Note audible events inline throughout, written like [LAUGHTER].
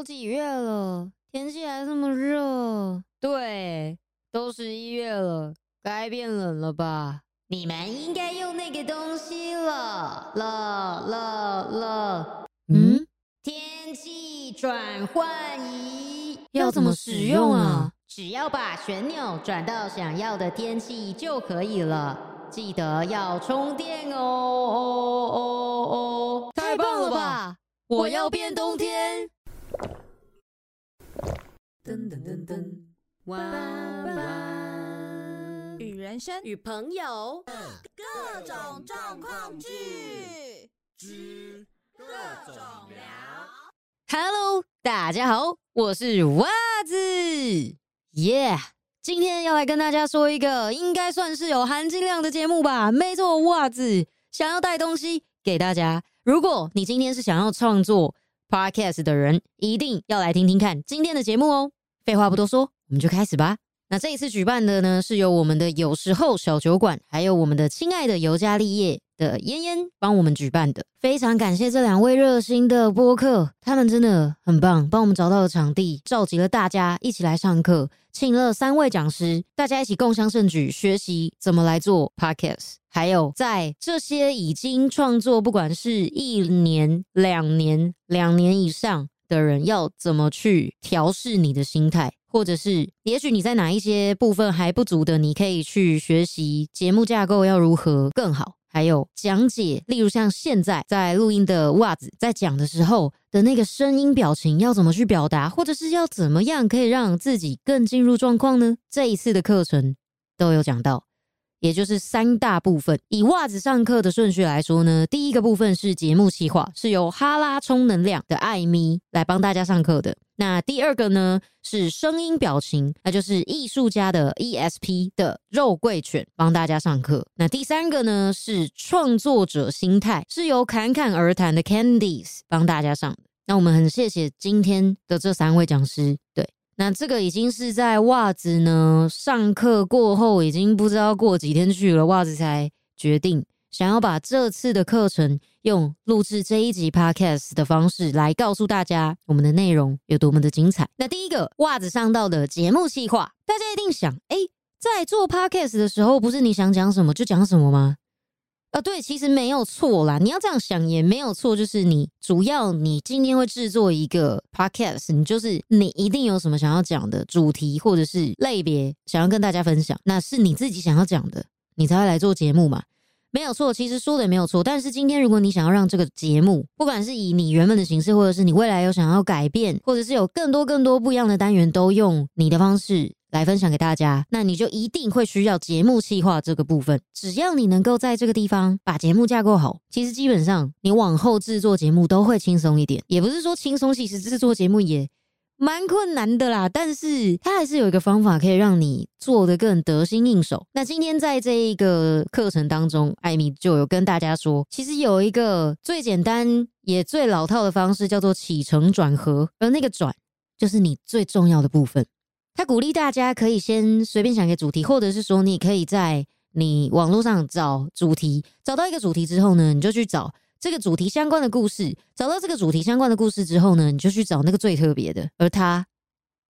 都几月了，天气还这么热。对，都十一月了，该变冷了吧？你们应该用那个东西了了了了。嗯，天气转换仪要怎么使用啊？只要把旋钮转到想要的天气就可以了。记得要充电哦哦哦哦！太棒了吧！我要变冬天。噔噔噔噔，与人生与朋友各种状况剧之各种聊。Hello，大家好，我是袜子，耶、今天要来跟大家说一个应该算是有含金量的节目吧。没错，袜子想要带东西给大家。如果你今天是想要创作 podcast 的人，一定要来听听看今天的节目哦。废话不多说，我们就开始吧。那这一次举办的呢，是由我们的有时候小酒馆，还有我们的亲爱的尤加利叶的嫣嫣帮我们举办的。非常感谢这两位热心的播客，他们真的很棒，帮我们找到了场地，召集了大家一起来上课，请了三位讲师，大家一起共襄盛举，学习怎么来做 podcast。还有在这些已经创作，不管是一年、两年、两年以上的人，要怎么去调试你的心态，或者是也许你在哪一些部分还不足的，你可以去学习节目架构要如何更好。还有讲解，例如像现在在录音的袜子在讲的时候的那个声音表情要怎么去表达，或者是要怎么样可以让自己更进入状况呢？这一次的课程都有讲到。也就是三大部分。以袜子上课的顺序来说呢，第一个部分是节目企划，是由哈拉充能量的艾咪来帮大家上课的。那第二个呢是声音表情，那就是艺术家的 ESP 的肉桂犬帮大家上课。那第三个呢是创作者心态，是由侃侃而谈的 Candice 帮大家上的。那我们很谢谢今天的这三位讲师，对。那这个已经是在袜子呢上课过后，已经不知道过几天去了，袜子才决定想要把这次的课程用录制这一集 podcast 的方式来告诉大家我们的内容有多么的精彩。那第一个袜子上到的节目计划，大家一定想，哎，在做 podcast 的时候，不是你想讲什么就讲什么吗？呃，对，其实没有错啦。你要这样想也没有错，就是你主要你今天会制作一个 podcast，你就是你一定有什么想要讲的主题或者是类别想要跟大家分享，那是你自己想要讲的，你才会来做节目嘛。没有错，其实说的也没有错。但是今天如果你想要让这个节目，不管是以你原本的形式，或者是你未来有想要改变，或者是有更多更多不一样的单元，都用你的方式。来分享给大家，那你就一定会需要节目企划这个部分。只要你能够在这个地方把节目架构好，其实基本上你往后制作节目都会轻松一点。也不是说轻松，其实制作节目也蛮困难的啦。但是它还是有一个方法可以让你做得更得心应手。那今天在这一个课程当中，艾米就有跟大家说，其实有一个最简单也最老套的方式，叫做起承转合，而那个转就是你最重要的部分。他鼓励大家可以先随便想一个主题，或者是说你可以在你网络上找主题，找到一个主题之后呢，你就去找这个主题相关的故事。找到这个主题相关的故事之后呢，你就去找那个最特别的，而它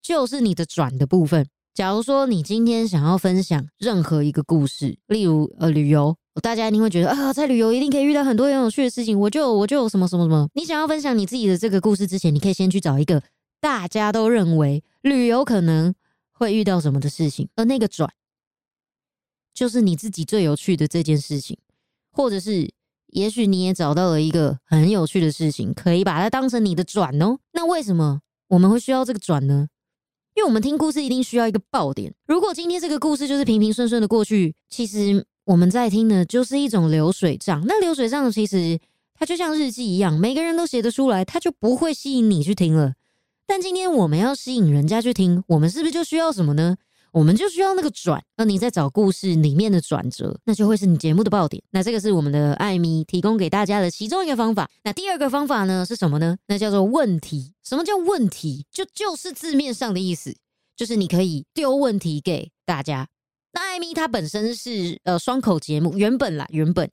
就是你的转的部分。假如说你今天想要分享任何一个故事，例如呃旅游，大家一定会觉得啊，在旅游一定可以遇到很多很有趣的事情。我就我就有什么什么什么，你想要分享你自己的这个故事之前，你可以先去找一个大家都认为旅游可能。会遇到什么的事情，而那个转，就是你自己最有趣的这件事情，或者是也许你也找到了一个很有趣的事情，可以把它当成你的转哦。那为什么我们会需要这个转呢？因为我们听故事一定需要一个爆点。如果今天这个故事就是平平顺顺的过去，其实我们在听的就是一种流水账。那流水账其实它就像日记一样，每个人都写得出来，它就不会吸引你去听了。但今天我们要吸引人家去听，我们是不是就需要什么呢？我们就需要那个转。那你在找故事里面的转折，那就会是你节目的爆点。那这个是我们的艾米提供给大家的其中一个方法。那第二个方法呢是什么呢？那叫做问题。什么叫问题？就就是字面上的意思，就是你可以丢问题给大家。那艾米她本身是呃双口节目，原本啦，原本。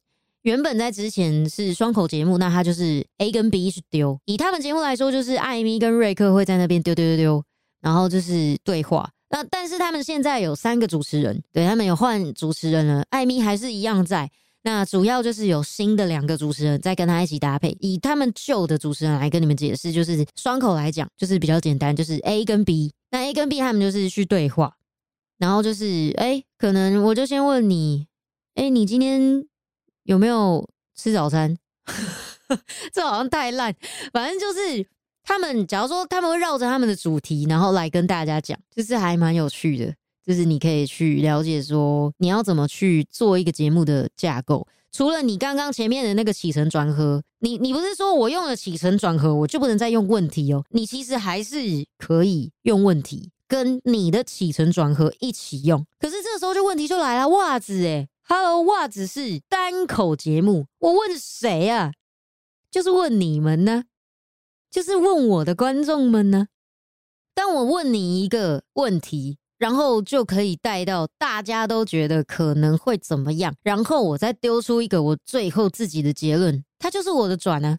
原本在之前是双口节目，那他就是 A 跟 B 去丢。以他们节目来说，就是艾米跟瑞克会在那边丢丢丢丢，然后就是对话。那但是他们现在有三个主持人，对他们有换主持人了，艾米还是一样在。那主要就是有新的两个主持人在跟他一起搭配。以他们旧的主持人来跟你们解释，就是双口来讲，就是比较简单，就是 A 跟 B。那 A 跟 B 他们就是去对话，然后就是哎，可能我就先问你，哎，你今天有没有吃早餐？[LAUGHS] 这好像太烂，反正就是。他们假如说他们会绕着他们的主题，然后来跟大家讲，就是还蛮有趣的。就是你可以去了解说你要怎么去做一个节目的架构。除了你刚刚前面的那个起承转合，你你不是说我用了起承转合，我就不能再用问题哦？你其实还是可以用问题跟你的起承转合一起用。可是这时候就问题就来了，袜子诶 e l l o 袜子是单口节目，我问谁啊？就是问你们呢。就是问我的观众们呢，当我问你一个问题，然后就可以带到大家都觉得可能会怎么样，然后我再丢出一个我最后自己的结论，它就是我的转呢。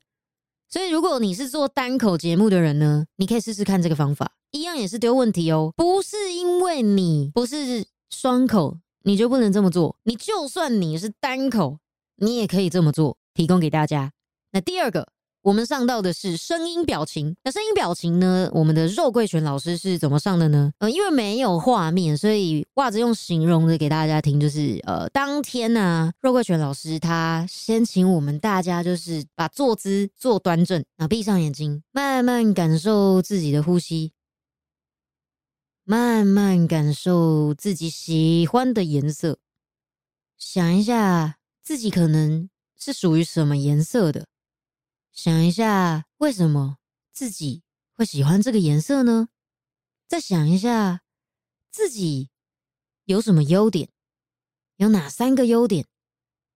所以如果你是做单口节目的人呢，你可以试试看这个方法，一样也是丢问题哦。不是因为你不是双口，你就不能这么做。你就算你是单口，你也可以这么做，提供给大家。那第二个。我们上到的是声音表情，那声音表情呢？我们的肉桂泉老师是怎么上的呢？呃，因为没有画面，所以袜子用形容的给大家听，就是呃，当天呢，肉桂泉老师他先请我们大家就是把坐姿坐端正，然后闭上眼睛，慢慢感受自己的呼吸，慢慢感受自己喜欢的颜色，想一下自己可能是属于什么颜色的。想一下，为什么自己会喜欢这个颜色呢？再想一下，自己有什么优点？有哪三个优点？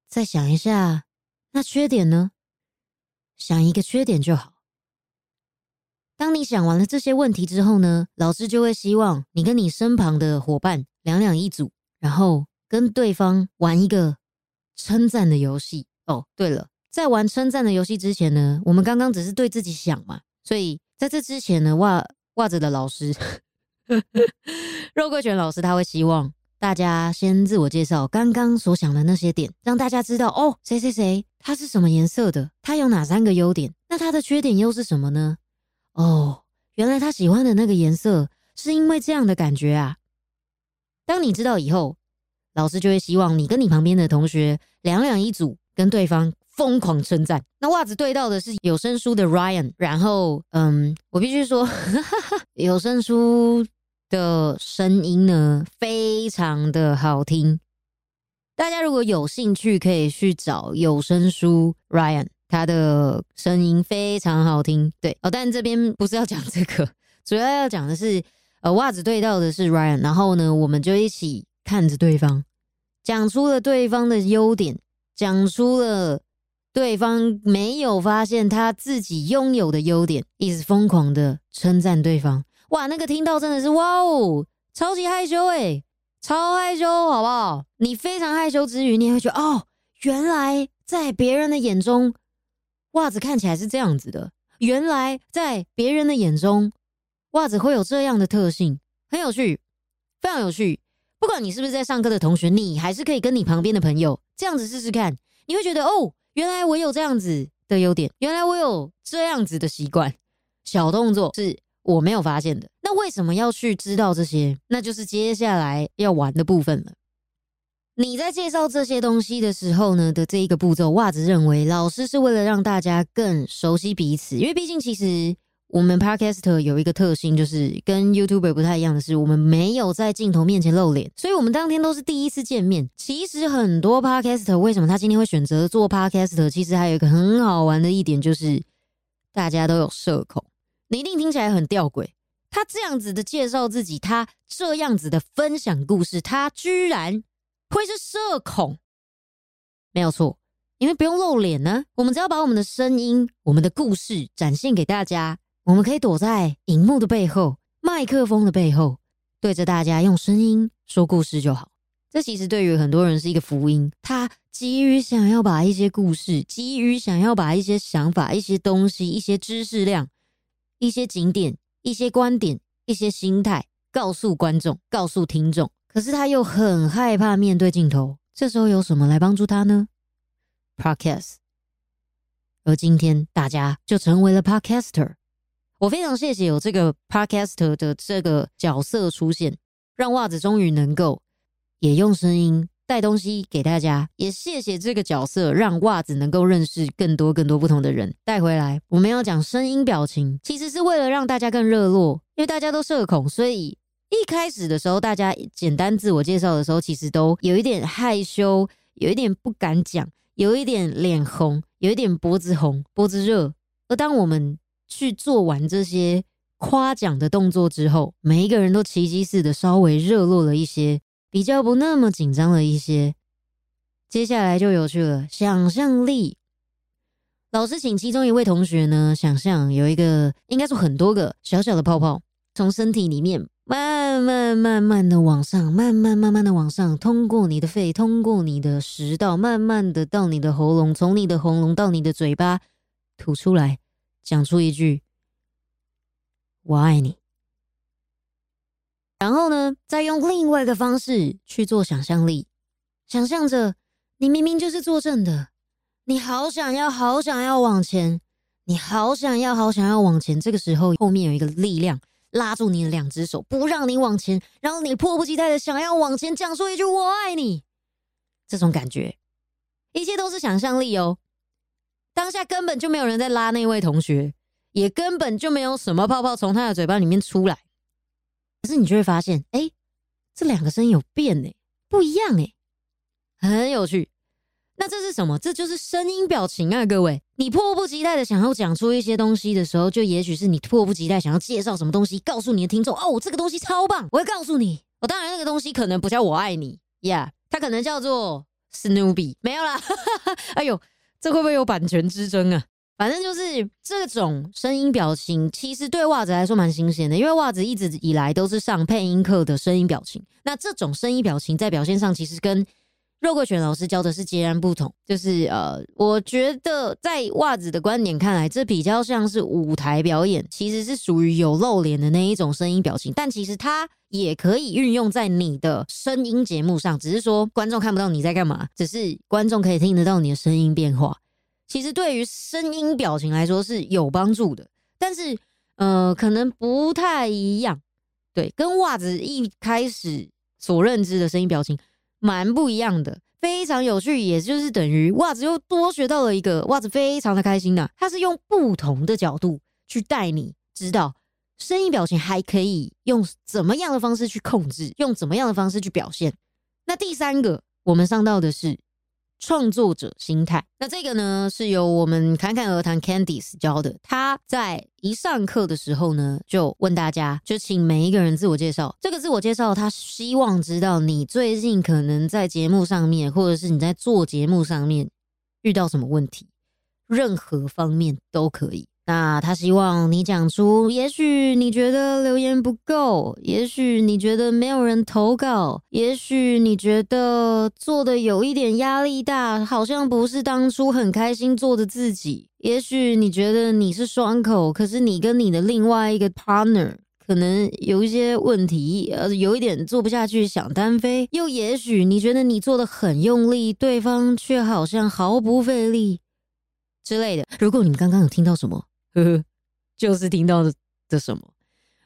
再想一下，那缺点呢？想一个缺点就好。当你想完了这些问题之后呢，老师就会希望你跟你身旁的伙伴两两一组，然后跟对方玩一个称赞的游戏。哦，对了。在玩称赞的游戏之前呢，我们刚刚只是对自己想嘛，所以在这之前呢，袜袜子的老师 [LAUGHS] 肉桂卷老师他会希望大家先自我介绍，刚刚所想的那些点，让大家知道哦，谁谁谁他是什么颜色的，他有哪三个优点，那他的缺点又是什么呢？哦，原来他喜欢的那个颜色是因为这样的感觉啊。当你知道以后，老师就会希望你跟你旁边的同学两两一组，跟对方。疯狂称赞，那袜子对到的是有声书的 Ryan，然后嗯，我必须说，[LAUGHS] 有声书的声音呢非常的好听，大家如果有兴趣可以去找有声书 Ryan，他的声音非常好听，对哦，但这边不是要讲这个，主要要讲的是呃，袜子对到的是 Ryan，然后呢，我们就一起看着对方，讲出了对方的优点，讲出了。对方没有发现他自己拥有的优点，一直疯狂的称赞对方。哇，那个听到真的是哇哦，超级害羞诶，超害羞，好不好？你非常害羞之余，你也会觉得哦，原来在别人的眼中，袜子看起来是这样子的。原来在别人的眼中，袜子会有这样的特性，很有趣，非常有趣。不管你是不是在上课的同学，你还是可以跟你旁边的朋友这样子试试看，你会觉得哦。原来我有这样子的优点，原来我有这样子的习惯，小动作是我没有发现的。那为什么要去知道这些？那就是接下来要玩的部分了。你在介绍这些东西的时候呢的这一个步骤，袜子认为老师是为了让大家更熟悉彼此，因为毕竟其实。我们 Podcast 有一个特性，就是跟 YouTube 不太一样的是，我们没有在镜头面前露脸，所以我们当天都是第一次见面。其实很多 Podcast 为什么他今天会选择做 Podcast？其实还有一个很好玩的一点，就是大家都有社恐。你一定听起来很吊诡，他这样子的介绍自己，他这样子的分享故事，他居然会是社恐？没有错，因为不用露脸呢，我们只要把我们的声音、我们的故事展现给大家。我们可以躲在荧幕的背后、麦克风的背后，对着大家用声音说故事就好。这其实对于很多人是一个福音。他急于想要把一些故事，急于想要把一些想法、一些东西、一些知识量、一些景点、一些观点、一些心态告诉观众、告诉听众。可是他又很害怕面对镜头。这时候有什么来帮助他呢？Podcast。而今天大家就成为了 Podcaster。我非常谢谢有这个 Podcaster 的这个角色出现，让袜子终于能够也用声音带东西给大家。也谢谢这个角色，让袜子能够认识更多更多不同的人。带回来，我们要讲声音表情，其实是为了让大家更热络，因为大家都社恐，所以一开始的时候，大家简单自我介绍的时候，其实都有一点害羞，有一点不敢讲，有一点脸红，有一点脖子红、脖子热。而当我们去做完这些夸奖的动作之后，每一个人都奇迹似的稍微热络了一些，比较不那么紧张了一些。接下来就有趣了，想象力。老师请其中一位同学呢，想象有一个，应该说很多个小小的泡泡，从身体里面慢慢慢慢的往上，慢慢慢慢的往上，通过你的肺，通过你的食道，慢慢的到你的喉咙，从你的喉咙到你的嘴巴吐出来。讲出一句“我爱你”，然后呢，再用另外一个方式去做想象力，想象着你明明就是坐正的，你好想要，好想要往前，你好想要，好想要往前。这个时候，后面有一个力量拉住你的两只手，不让你往前，然后你迫不及待的想要往前，讲说一句“我爱你”，这种感觉，一切都是想象力哦。当下根本就没有人在拉那位同学，也根本就没有什么泡泡从他的嘴巴里面出来。可是你就会发现，哎，这两个声音有变哎，不一样哎，很有趣。那这是什么？这就是声音表情啊，各位。你迫不及待的想要讲出一些东西的时候，就也许是你迫不及待想要介绍什么东西，告诉你的听众哦，这个东西超棒，我会告诉你。我当然那个东西可能不叫我爱你，Yeah，，它可能叫做 Snoopy，没有啦。[LAUGHS] 哎呦。这会不会有版权之争啊？反正就是这种声音表情，其实对袜子来说蛮新鲜的，因为袜子一直以来都是上配音课的声音表情。那这种声音表情在表现上，其实跟肉桂泉老师教的是截然不同。就是呃，我觉得在袜子的观点看来，这比较像是舞台表演，其实是属于有露脸的那一种声音表情，但其实它。也可以运用在你的声音节目上，只是说观众看不到你在干嘛，只是观众可以听得到你的声音变化。其实对于声音表情来说是有帮助的，但是呃，可能不太一样。对，跟袜子一开始所认知的声音表情蛮不一样的，非常有趣。也就是等于袜子又多学到了一个，袜子非常的开心呐。它是用不同的角度去带你知道。声音表情还可以用怎么样的方式去控制？用怎么样的方式去表现？那第三个，我们上到的是创作者心态。那这个呢，是由我们侃侃而谈 Candice 教的。他在一上课的时候呢，就问大家，就请每一个人自我介绍。这个自我介绍，他希望知道你最近可能在节目上面，或者是你在做节目上面遇到什么问题，任何方面都可以。那他希望你讲出，也许你觉得留言不够，也许你觉得没有人投稿，也许你觉得做的有一点压力大，好像不是当初很开心做的自己，也许你觉得你是双口，可是你跟你的另外一个 partner 可能有一些问题，呃，有一点做不下去，想单飞，又也许你觉得你做的很用力，对方却好像毫不费力之类的。如果你们刚刚有听到什么？呵呵，就是听到的的什么，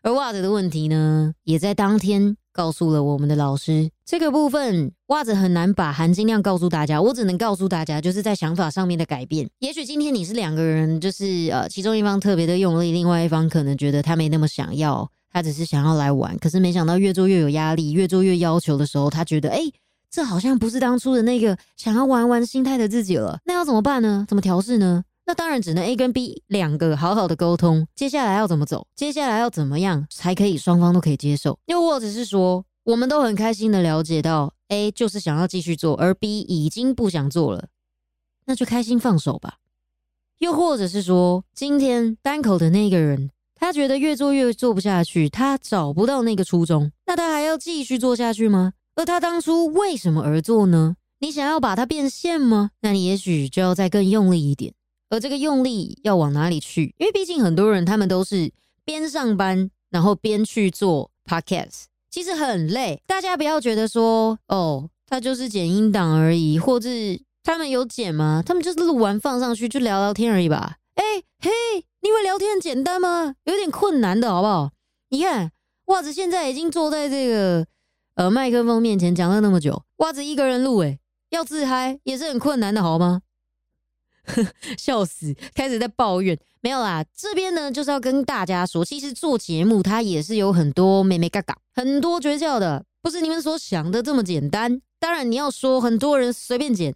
而袜子的问题呢，也在当天告诉了我们的老师。这个部分袜子很难把含金量告诉大家，我只能告诉大家，就是在想法上面的改变。也许今天你是两个人，就是呃，其中一方特别的用力，另外一方可能觉得他没那么想要，他只是想要来玩。可是没想到越做越有压力，越做越要求的时候，他觉得哎，这好像不是当初的那个想要玩玩心态的自己了。那要怎么办呢？怎么调试呢？那当然只能 A 跟 B 两个好好的沟通，接下来要怎么走？接下来要怎么样才可以双方都可以接受？又或者是说，我们都很开心的了解到 A 就是想要继续做，而 B 已经不想做了，那就开心放手吧。又或者是说，今天单口的那个人，他觉得越做越做不下去，他找不到那个初衷，那他还要继续做下去吗？而他当初为什么而做呢？你想要把它变现吗？那你也许就要再更用力一点。而这个用力要往哪里去？因为毕竟很多人他们都是边上班，然后边去做 podcast，其实很累。大家不要觉得说哦，他就是剪音档而已，或是他们有剪吗？他们就是录完放上去就聊聊天而已吧。哎嘿，你以为聊天很简单吗？有点困难的好不好？你看袜子现在已经坐在这个呃麦克风面前讲了那么久，袜子一个人录，诶要自嗨也是很困难的，好吗？[LAUGHS] 笑死，开始在抱怨。没有啦，这边呢就是要跟大家说，其实做节目它也是有很多妹妹嘎嘎，很多诀窍的，不是你们所想的这么简单。当然你要说很多人随便剪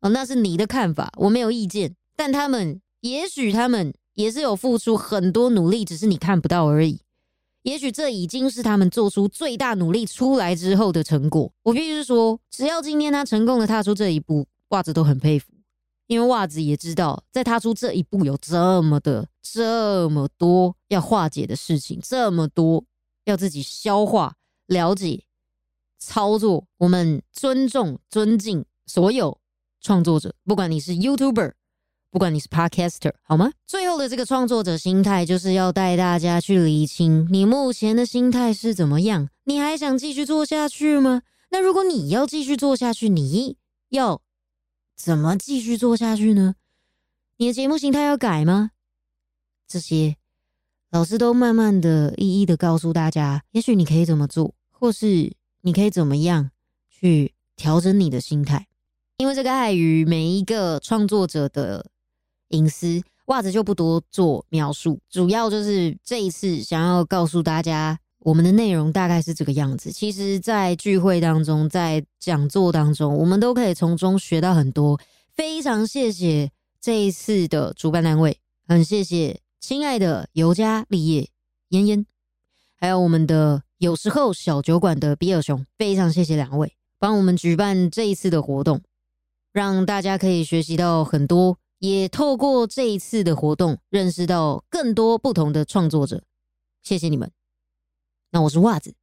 哦，那是你的看法，我没有意见。但他们也许他们也是有付出很多努力，只是你看不到而已。也许这已经是他们做出最大努力出来之后的成果。我必须说，只要今天他成功的踏出这一步，袜子都很佩服。因为袜子也知道，在踏出这一步有这么的这么多要化解的事情，这么多要自己消化、了解、操作。我们尊重、尊敬所有创作者，不管你是 YouTuber，不管你是 Podcaster，好吗？最后的这个创作者心态，就是要带大家去理清你目前的心态是怎么样。你还想继续做下去吗？那如果你要继续做下去，你要。怎么继续做下去呢？你的节目形态要改吗？这些老师都慢慢的、一一的告诉大家。也许你可以怎么做，或是你可以怎么样去调整你的心态。因为这个碍于每一个创作者的隐私，袜子就不多做描述。主要就是这一次想要告诉大家。我们的内容大概是这个样子。其实，在聚会当中，在讲座当中，我们都可以从中学到很多。非常谢谢这一次的主办单位，很谢谢亲爱的尤家立业嫣嫣，还有我们的有时候小酒馆的比尔熊，非常谢谢两位帮我们举办这一次的活动，让大家可以学习到很多，也透过这一次的活动认识到更多不同的创作者。谢谢你们。那我是袜子，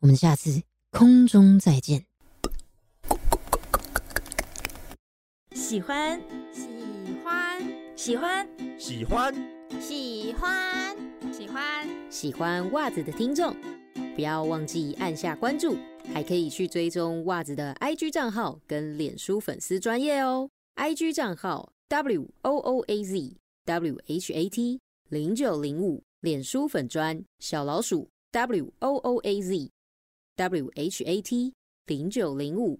我们下次空中再见。喜欢，喜欢，喜欢，喜欢，喜欢，喜欢，喜欢袜子的听众，不要忘记按下关注，还可以去追踪袜子的 IG 账号跟脸书粉丝专业哦。IG 账号 W O O A Z W H A T 零九零五，脸书粉专小老鼠。W O O A Z W H A T 零九零五。